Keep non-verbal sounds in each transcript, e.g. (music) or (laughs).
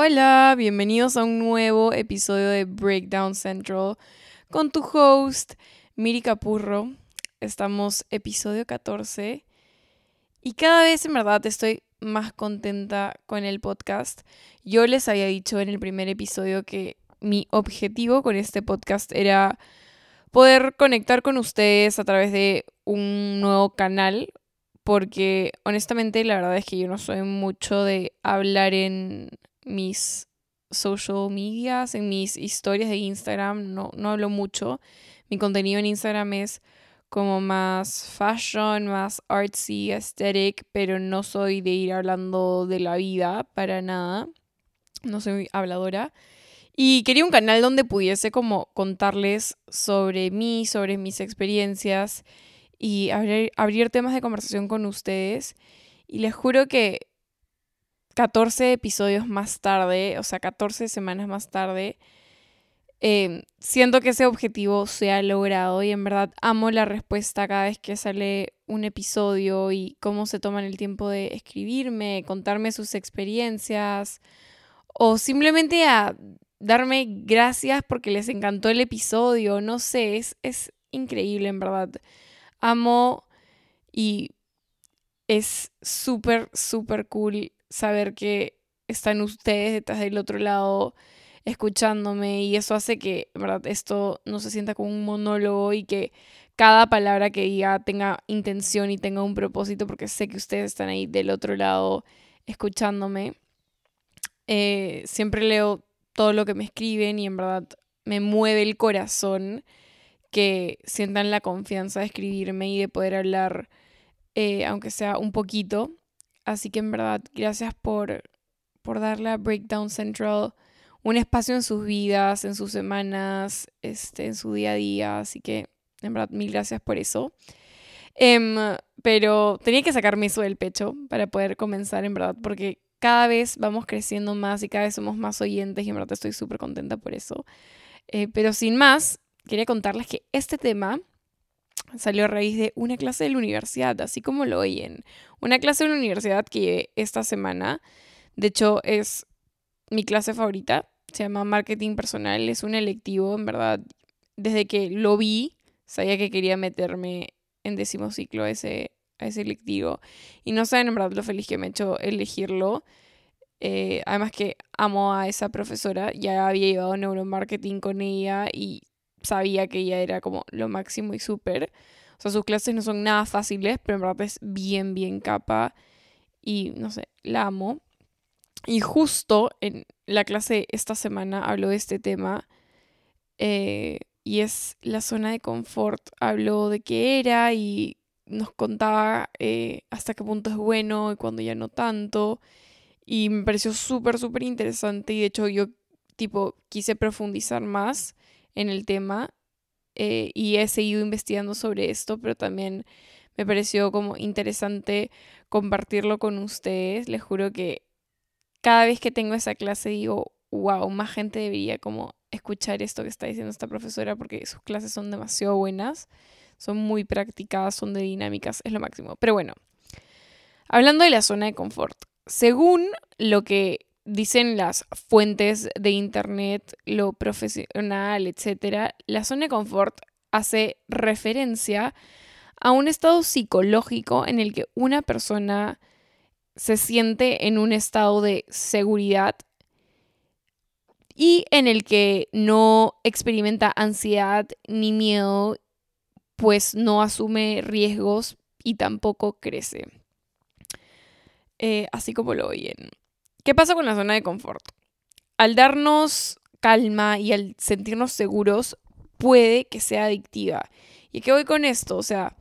Hola, bienvenidos a un nuevo episodio de Breakdown Central con tu host, Miri Capurro. Estamos episodio 14 y cada vez en verdad estoy más contenta con el podcast. Yo les había dicho en el primer episodio que mi objetivo con este podcast era poder conectar con ustedes a través de un nuevo canal, porque honestamente la verdad es que yo no soy mucho de hablar en mis social medias, en mis historias de Instagram, no, no hablo mucho. Mi contenido en Instagram es como más fashion, más artsy, aesthetic, pero no soy de ir hablando de la vida para nada. No soy habladora. Y quería un canal donde pudiese como contarles sobre mí, sobre mis experiencias y abrir, abrir temas de conversación con ustedes. Y les juro que 14 episodios más tarde, o sea, 14 semanas más tarde, eh, siento que ese objetivo se ha logrado y en verdad amo la respuesta cada vez que sale un episodio y cómo se toman el tiempo de escribirme, contarme sus experiencias o simplemente a darme gracias porque les encantó el episodio, no sé, es, es increíble en verdad. Amo y es súper, súper cool saber que están ustedes detrás del otro lado escuchándome y eso hace que, verdad, esto no se sienta como un monólogo y que cada palabra que diga tenga intención y tenga un propósito porque sé que ustedes están ahí del otro lado escuchándome. Eh, siempre leo todo lo que me escriben y en verdad me mueve el corazón que sientan la confianza de escribirme y de poder hablar, eh, aunque sea un poquito. Así que en verdad, gracias por, por darle a Breakdown Central un espacio en sus vidas, en sus semanas, este, en su día a día. Así que, en verdad, mil gracias por eso. Em, pero tenía que sacarme eso del pecho para poder comenzar, en verdad, porque cada vez vamos creciendo más y cada vez somos más oyentes y en verdad estoy súper contenta por eso. Eh, pero sin más, quería contarles que este tema salió a raíz de una clase de la universidad, así como lo oyen. Una clase de la universidad que llevé esta semana. De hecho, es mi clase favorita. Se llama Marketing Personal. Es un electivo, en verdad. Desde que lo vi, sabía que quería meterme en décimo ciclo a ese, a ese electivo. Y no saben, en verdad, lo feliz que me ha hecho elegirlo. Eh, además que amo a esa profesora. Ya había llevado neuromarketing con ella y sabía que ella era como lo máximo y súper. O sea, sus clases no son nada fáciles, pero en verdad es bien, bien capa. Y no sé, la amo. Y justo en la clase esta semana habló de este tema. Eh, y es la zona de confort. Habló de qué era y nos contaba eh, hasta qué punto es bueno y cuando ya no tanto. Y me pareció súper, súper interesante. Y de hecho yo, tipo, quise profundizar más en el tema eh, y he seguido investigando sobre esto, pero también me pareció como interesante compartirlo con ustedes. Les juro que cada vez que tengo esa clase digo, wow, más gente debería como escuchar esto que está diciendo esta profesora porque sus clases son demasiado buenas, son muy prácticas, son de dinámicas, es lo máximo. Pero bueno, hablando de la zona de confort, según lo que dicen las fuentes de internet, lo profesional, etc., la zona de confort hace referencia a un estado psicológico en el que una persona se siente en un estado de seguridad y en el que no experimenta ansiedad ni miedo, pues no asume riesgos y tampoco crece. Eh, así como lo oyen. ¿Qué pasa con la zona de confort? Al darnos calma y al sentirnos seguros, puede que sea adictiva. ¿Y qué voy con esto? O sea,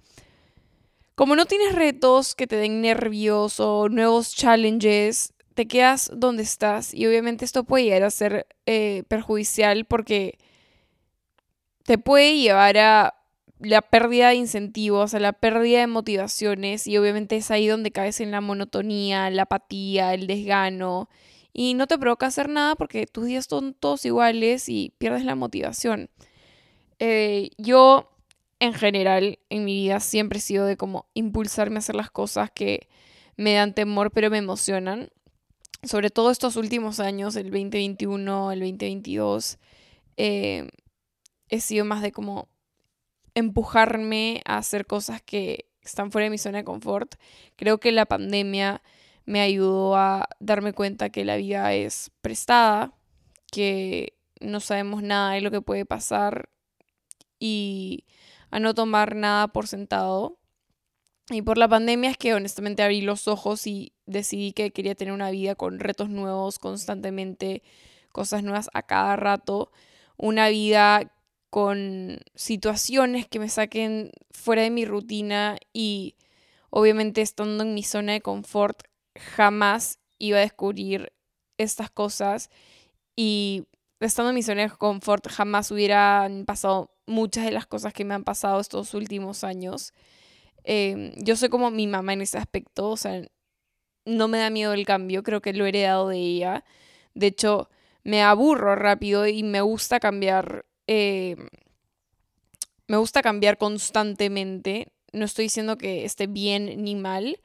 como no tienes retos que te den nervios o nuevos challenges, te quedas donde estás y obviamente esto puede llegar a ser eh, perjudicial porque te puede llevar a la pérdida de incentivos, la pérdida de motivaciones y obviamente es ahí donde caes en la monotonía, la apatía, el desgano y no te provoca hacer nada porque tus días son todos iguales y pierdes la motivación. Eh, yo en general en mi vida siempre he sido de como impulsarme a hacer las cosas que me dan temor pero me emocionan. sobre todo estos últimos años, el 2021, el 2022, eh, he sido más de como empujarme a hacer cosas que están fuera de mi zona de confort. Creo que la pandemia me ayudó a darme cuenta que la vida es prestada, que no sabemos nada de lo que puede pasar y a no tomar nada por sentado. Y por la pandemia es que honestamente abrí los ojos y decidí que quería tener una vida con retos nuevos constantemente, cosas nuevas a cada rato, una vida con situaciones que me saquen fuera de mi rutina y obviamente estando en mi zona de confort jamás iba a descubrir estas cosas y estando en mi zona de confort jamás hubieran pasado muchas de las cosas que me han pasado estos últimos años. Em, yo soy como mi mamá en ese aspecto, o sea, no me da miedo el cambio, creo que lo he heredado de ella. De hecho, me aburro rápido y me gusta cambiar. Em, me gusta cambiar constantemente. No estoy diciendo que esté bien ni mal.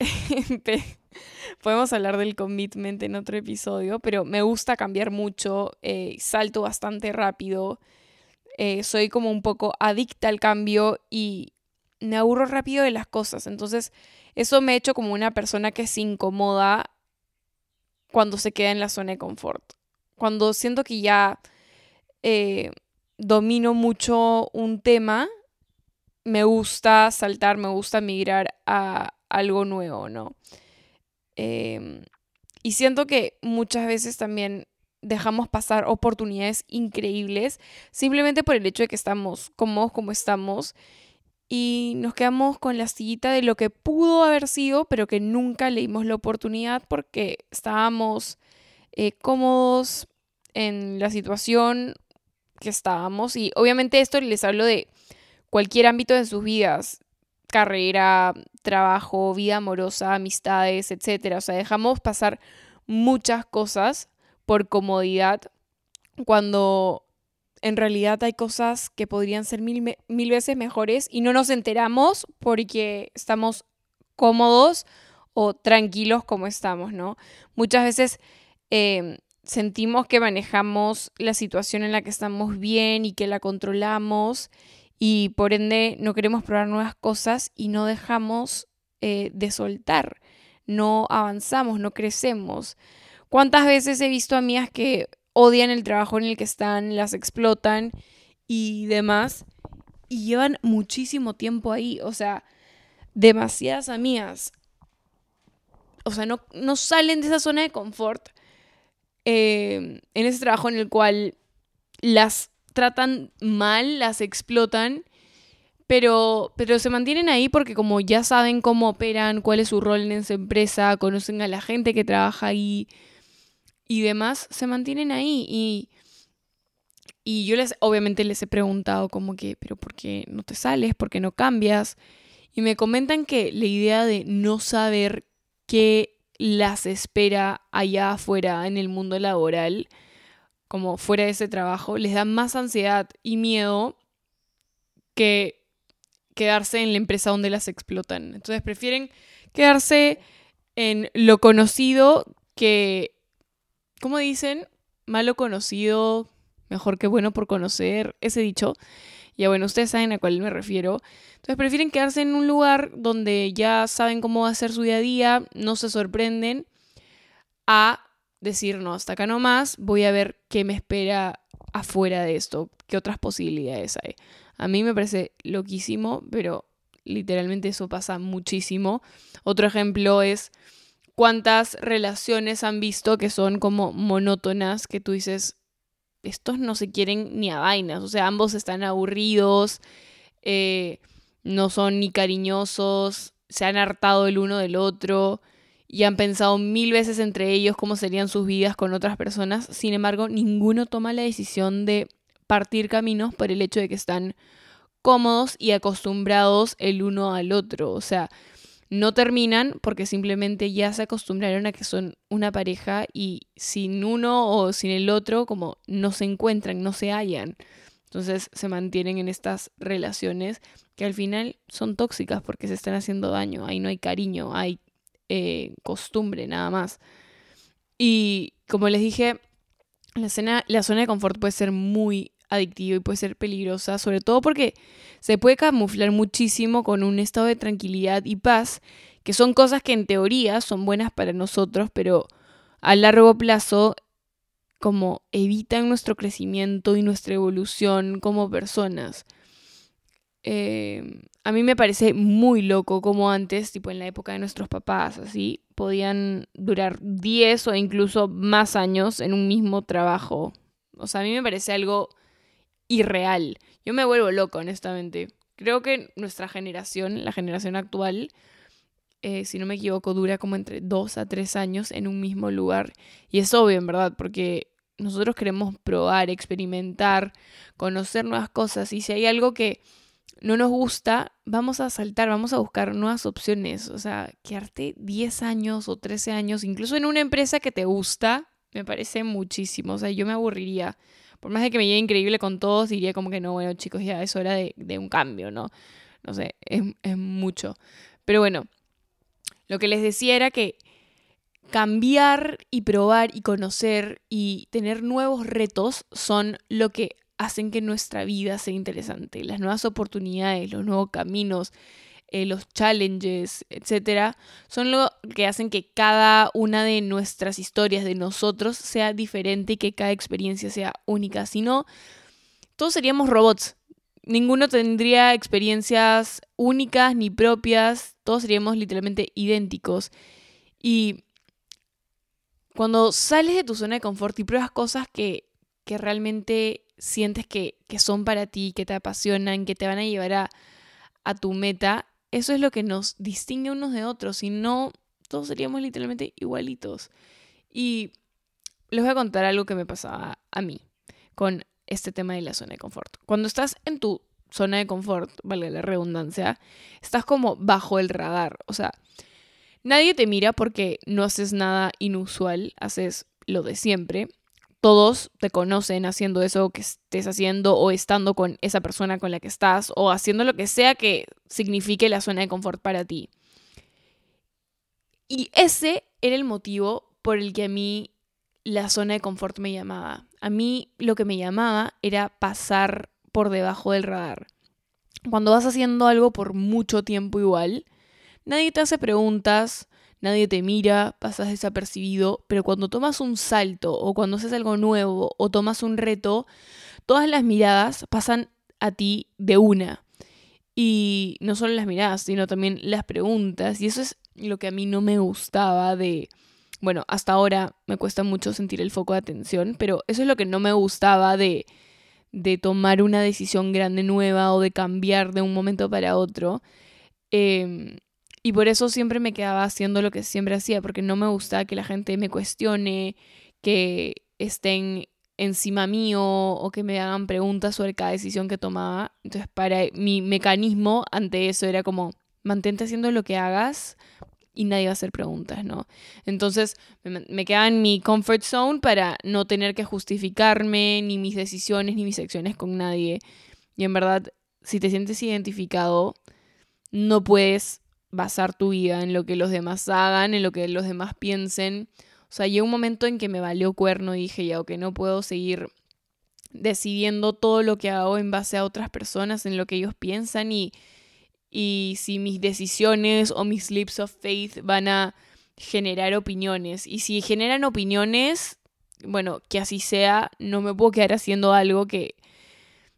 (laughs) Podemos hablar del commitment en otro episodio, pero me gusta cambiar mucho. Eh, salto bastante rápido. Eh, soy como un poco adicta al cambio y me aburro rápido de las cosas. Entonces, eso me ha hecho como una persona que se incomoda cuando se queda en la zona de confort. Cuando siento que ya eh, domino mucho un tema, me gusta saltar, me gusta migrar a algo nuevo, ¿no? Em, y siento que muchas veces también dejamos pasar oportunidades increíbles simplemente por el hecho de que estamos cómodos como estamos y nos quedamos con la sillita de lo que pudo haber sido, pero que nunca le dimos la oportunidad porque estábamos eh, cómodos en la situación estábamos. Y obviamente esto les hablo de cualquier ámbito de sus vidas, carrera, trabajo, vida amorosa, amistades, etc. O sea, dejamos pasar muchas cosas por comodidad cuando en realidad hay cosas que podrían ser mil, mil veces mejores y no nos enteramos porque estamos cómodos o tranquilos como estamos, ¿no? Muchas veces em, sentimos que manejamos la situación en la que estamos bien y que la controlamos y por ende no queremos probar nuevas cosas y no dejamos eh, de soltar, no avanzamos, no crecemos. ¿Cuántas veces he visto amigas que odian el trabajo en el que están, las explotan y demás. Y llevan muchísimo tiempo ahí. O sea, demasiadas amigas. O sea, no, no salen de esa zona de confort eh, en ese trabajo en el cual las tratan mal, las explotan, pero, pero se mantienen ahí porque como ya saben cómo operan, cuál es su rol en esa empresa, conocen a la gente que trabaja ahí, y demás se mantienen ahí. Y, y yo les, obviamente les he preguntado como que, pero ¿por qué no te sales? ¿Por qué no cambias? Y me comentan que la idea de no saber qué las espera allá afuera en el mundo laboral, como fuera de ese trabajo, les da más ansiedad y miedo que quedarse en la empresa donde las explotan. Entonces prefieren quedarse en lo conocido que como dicen, malo conocido, mejor que bueno por conocer, ese dicho. Ya bueno, ustedes saben a cuál me refiero. Entonces prefieren quedarse en un lugar donde ya saben cómo va a ser su día a día, no se sorprenden, a decir, no, hasta acá nomás, voy a ver qué me espera afuera de esto, qué otras posibilidades hay. A mí me parece loquísimo, pero literalmente eso pasa muchísimo. Otro ejemplo es cuántas relaciones han visto que son como monótonas, que tú dices, estos no se quieren ni a vainas, o sea, ambos están aburridos, eh, no son ni cariñosos, se han hartado el uno del otro y han pensado mil veces entre ellos cómo serían sus vidas con otras personas, sin embargo, ninguno toma la decisión de partir caminos por el hecho de que están cómodos y acostumbrados el uno al otro, o sea, no terminan porque simplemente ya se acostumbraron a que son una pareja y sin uno o sin el otro como no se encuentran, no se hallan. Entonces se mantienen en estas relaciones que al final son tóxicas porque se están haciendo daño, ahí no hay cariño, hay eh, costumbre nada más. Y como les dije, la, la zona de confort puede ser muy adictiva y puede ser peligrosa, sobre todo porque se puede camuflar muchísimo con un estado de tranquilidad y paz, que son cosas que en teoría son buenas para nosotros, pero a largo plazo como evitan nuestro crecimiento y nuestra evolución como personas. Eh, a mí me parece muy loco como antes, tipo en la época de nuestros papás, así, podían durar 10 o incluso más años en un mismo trabajo. O sea, a mí me parece algo irreal. Yo me vuelvo loco, honestamente. Creo que nuestra generación, la generación actual, eh, si no me equivoco, dura como entre 2 a 3 años en un mismo lugar. Y es obvio, en verdad, porque nosotros queremos probar, experimentar, conocer nuevas cosas. Y si hay algo que no nos gusta, vamos a saltar, vamos a buscar nuevas opciones. O sea, quedarte 10 años o 13 años, incluso en una empresa que te gusta, me parece muchísimo. O sea, yo me aburriría. Por más de que me llegue increíble con todos, diría como que no, bueno, chicos, ya es hora de, un cambio, ¿no? No sé, es, es mucho. Pero bueno, lo que les decía era que cambiar y probar y conocer y tener nuevos retos son lo que hacen que nuestra vida sea interesante. Las nuevas oportunidades, los nuevos caminos, eh, los challenges, etcétera, son lo que hacen que cada una de nuestras historias de nosotros sea diferente y que cada experiencia sea única. Si no, todos seríamos robots. Ninguno tendría experiencias únicas ni propias. Todos seríamos literalmente idénticos. Y cuando sales de tu zona de confort y pruebas cosas que, que realmente sientes que, son para ti, que te apasionan, que te van a llevar a, a tu meta, eso es lo que nos distingue unos de otros. Si no, todos seríamos literalmente igualitos. Y les voy a contar algo que me pasaba a mí con este tema de la zona de confort. Cuando estás en tu zona de confort, vale la redundancia, estás como bajo el radar. O sea, nadie te mira porque no haces nada inusual, haces lo de siempre todos te conocen haciendo eso que estés haciendo o estando con esa persona con la que estás o haciendo lo que sea que signifique la zona de confort para ti. Y ese era el motivo por el que a mí la zona de confort me llamaba. A mí lo que me llamaba era pasar por debajo del radar. Cuando vas haciendo algo por mucho tiempo igual, nadie te hace preguntas, nadie te mira, pasas desapercibido, pero cuando tomas un salto o cuando haces algo nuevo o tomas un reto, todas las miradas pasan a ti de una. Y no solo las miradas, sino también las preguntas. Y eso es lo que a mí no me gustaba de... Bueno, hasta ahora me cuesta mucho sentir el foco de atención, pero eso es lo que no me gustaba de, de tomar una decisión grande nueva o de cambiar de un momento para otro. Eh, y por eso siempre me quedaba haciendo lo que siempre hacía, porque no me gustaba que la gente me cuestione, que estén encima mío o que me hagan preguntas sobre cada decisión que tomaba. Entonces, para mi mecanismo ante eso era como, mantente haciendo lo que hagas y nadie va a hacer preguntas, ¿no? Entonces, me, quedaba en mi comfort zone para no tener que justificarme ni mis decisiones ni mis acciones con nadie. Y en verdad, si te sientes identificado, no puedes basar tu vida en lo que los demás hagan, en lo que los demás piensen. O sea, llegó un momento en que me valió cuerno y dije, ya, que no puedo seguir decidiendo todo lo que hago en base a otras personas, en lo que ellos piensan y, y si mis decisiones o mis lips of faith van a generar opiniones. Y si generan opiniones, bueno, que así sea, no me puedo quedar haciendo algo que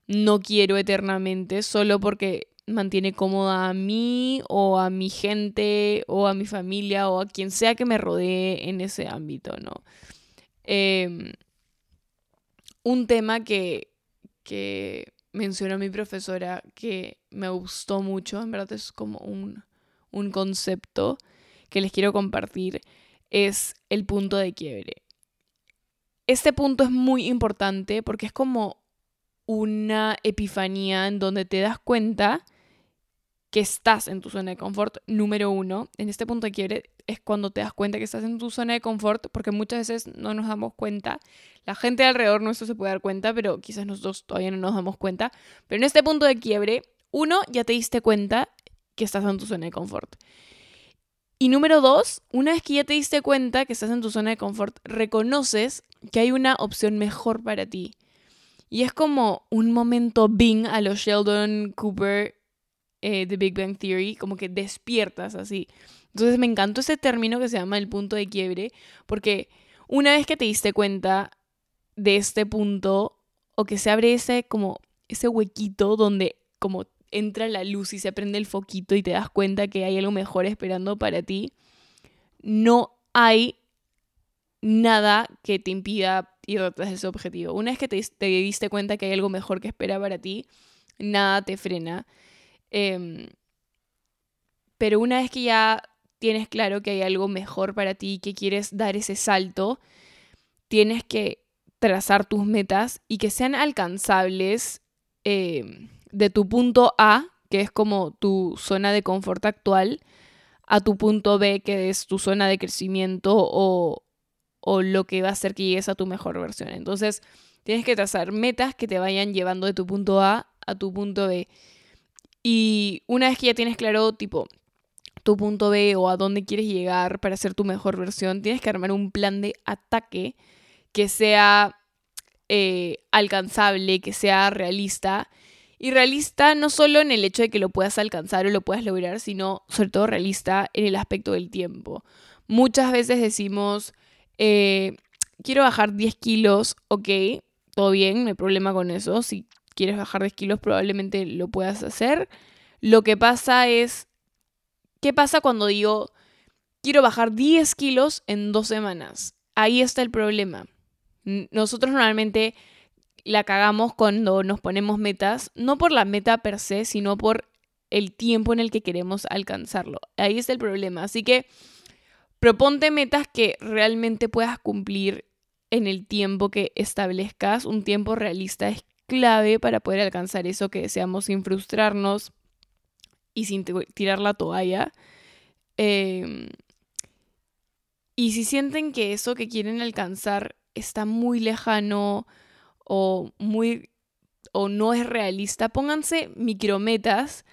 no quiero eternamente solo porque mantiene cómoda a mí o a mi gente o a mi familia o a quien sea que me rodee en ese ámbito, ¿no? Em, un tema que, que mencionó mi profesora que me gustó mucho, en verdad es como un, un concepto que les quiero compartir, es el punto de quiebre. Este punto es muy importante porque es como una epifanía en donde te das cuenta que estás en tu zona de confort, número uno. En este punto de quiebre es cuando te das cuenta que estás en tu zona de confort, porque muchas veces no nos damos cuenta. La gente alrededor nuestro se puede dar cuenta, pero quizás nosotros todavía no nos damos cuenta. Pero en este punto de quiebre, uno, ya te diste cuenta que estás en tu zona de confort. Y número dos, una vez que ya te diste cuenta que estás en tu zona de confort, reconoces que hay una opción mejor para ti. Y es como un momento Bing a los Sheldon Cooper eh, de Big Bang Theory, como que despiertas así. Entonces me encantó ese término que se llama el punto de quiebre, porque una vez que te diste cuenta de este punto, o que se abre ese como ese huequito donde como entra la luz y se prende el foquito y te das cuenta que hay algo mejor esperando para ti, no hay nada que te impida ir detrás de ese objetivo. Una vez que te, diste cuenta que hay algo mejor que espera para ti, nada te frena. Em, pero una vez que ya tienes claro que hay algo mejor para ti que quieres dar ese salto, tienes que trazar tus metas y que sean alcanzables em, de tu punto A, que es como tu zona de confort actual, a tu punto B, que es tu zona de crecimiento o, o lo que va a hacer que llegues a tu mejor versión. Entonces, tienes que trazar metas que te vayan llevando de tu punto A a tu punto B. Y una vez que ya tienes claro, tipo, tu punto B o a dónde quieres llegar para ser tu mejor versión, tienes que armar un plan de ataque que sea eh, alcanzable, que sea realista. Y realista no solo en el hecho de que lo puedas alcanzar o lo puedas lograr, sino sobre todo realista en el aspecto del tiempo. Muchas veces decimos, eh, quiero bajar 10 kilos, ok, todo bien, no hay problema con eso. Quieres bajar 10 kilos, probablemente lo puedas hacer. Lo que pasa es, ¿qué pasa cuando digo, quiero bajar 10 kilos en dos semanas? Ahí está el problema. Nosotros normalmente la cagamos cuando nos ponemos metas, no por la meta per se, sino por el tiempo en el que queremos alcanzarlo. Ahí está el problema. Así que Proponte metas que realmente puedas cumplir en el tiempo que establezcas. Un tiempo realista es clave para poder alcanzar eso que deseamos sin frustrarnos y sin tirar la toalla. Em, y si sienten que eso que quieren alcanzar está muy lejano o muy o no es realista, pónganse micrometas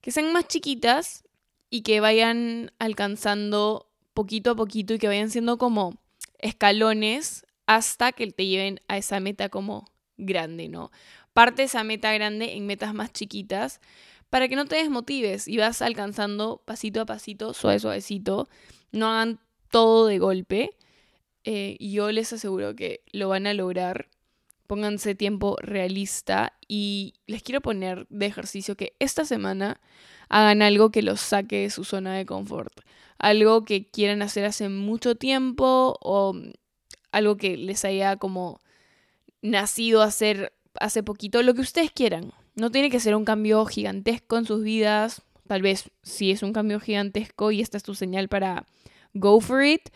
que sean más chiquitas y que vayan alcanzando poquito a poquito y que vayan siendo como escalones hasta que te lleven a esa meta como grande, ¿no? Parte esa meta grande en metas más chiquitas para que no te desmotives y vas alcanzando pasito a pasito, suave, suavecito. No hagan todo de golpe. Eh, yo les aseguro que lo van a lograr. Pónganse tiempo realista y les quiero poner de ejercicio que esta semana hagan algo que los saque de su zona de confort algo que quieran hacer hace mucho tiempo o algo que les haya como nacido hacer hace poquito, lo que ustedes quieran. No tiene que ser un cambio gigantesco en sus vidas. Tal vez sí es un cambio gigantesco y esta es tu señal para go for it.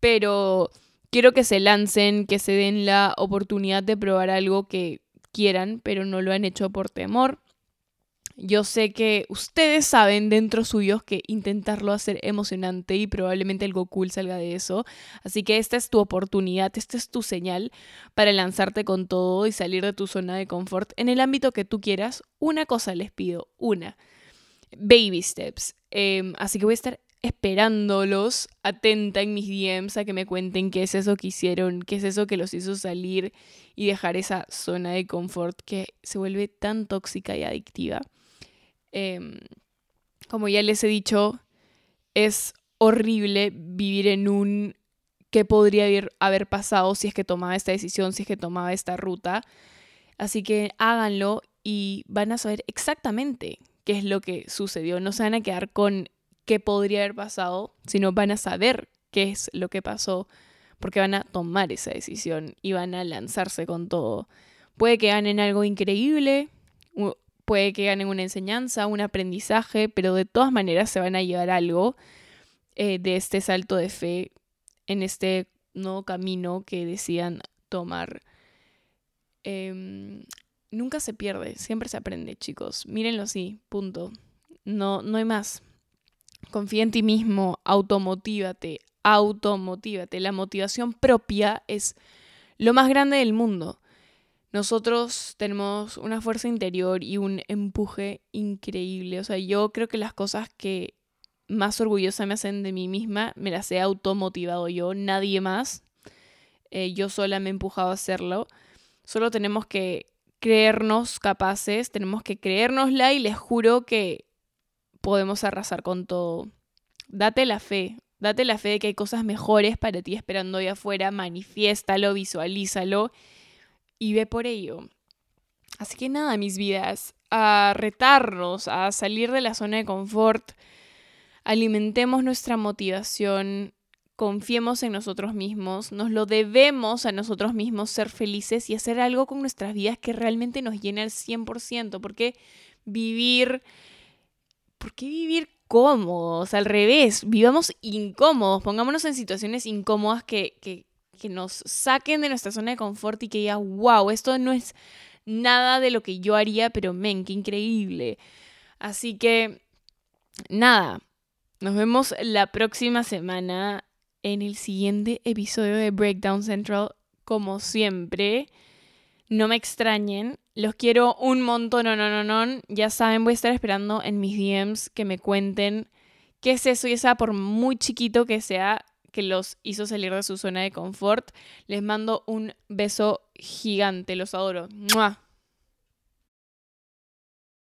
Pero quiero que se lancen, que se den la oportunidad de probar algo que quieran, pero no lo han hecho por temor. Yo sé que ustedes saben dentro suyos que intentarlo hacer emocionante y probablemente algo cool salga de eso. Así que esta es tu oportunidad, esta es tu señal para lanzarte con todo y salir de tu zona de confort en el ámbito que tú quieras. Una cosa les pido, una. Baby steps. Em, así que voy a estar esperándolos, atenta en mis DMs a que me cuenten qué es eso que hicieron, qué es eso que los hizo salir y dejar esa zona de confort que se vuelve tan tóxica y adictiva. Em, como ya les he dicho, es horrible vivir en un qué podría haber, pasado si es que tomaba esta decisión, si es que tomaba esta ruta. Así que háganlo y van a saber exactamente qué es lo que sucedió. No se van a quedar con qué podría haber pasado, sino van a saber qué es lo que pasó porque van a tomar esa decisión y van a lanzarse con todo. Puede que ganen algo increíble, puede que ganen una enseñanza, un aprendizaje, pero de todas maneras se van a llevar algo eh, de este salto de fe en este nuevo camino que decían tomar. Em, nunca se pierde, siempre se aprende, chicos. Mírenlo así, punto. No, no hay más. Confía en ti mismo, automotívate, automotívate. La motivación propia es lo más grande del mundo. Nosotros tenemos una fuerza interior y un empuje increíble. O sea, yo creo que las cosas que más orgullosa me hacen de mí misma, me las he automotivado yo, nadie más. Eh, yo sola me he empujado a hacerlo. Solo tenemos que creernos capaces, tenemos que creérnosla y les juro que podemos arrasar con todo. Date la fe, date la fe de que hay cosas mejores para ti esperando ahí afuera, manifiéstalo, visualízalo y ve por ello. Así que nada, mis vidas, a retarnos, a salir de la zona de confort, alimentemos nuestra motivación, confiemos en nosotros mismos, nos lo debemos a nosotros mismos ser felices y hacer algo con nuestras vidas que realmente nos llene al 100%, porque vivir, ¿por qué vivir cómodos? Al revés, vivamos incómodos, pongámonos en situaciones incómodas que, que, que nos saquen de nuestra zona de confort y que diga, wow, esto no es nada de lo que yo haría, pero men, qué increíble. Así que, nada, nos vemos la próxima semana en el siguiente episodio de Breakdown Central, como siempre. No me extrañen, los quiero un montón, no, no, no, no. Ya saben, voy a estar esperando en mis DMs que me cuenten qué es eso, y sea por muy chiquito que sea, que los hizo salir de su zona de confort. Les mando un beso gigante, los adoro. ¡Mua!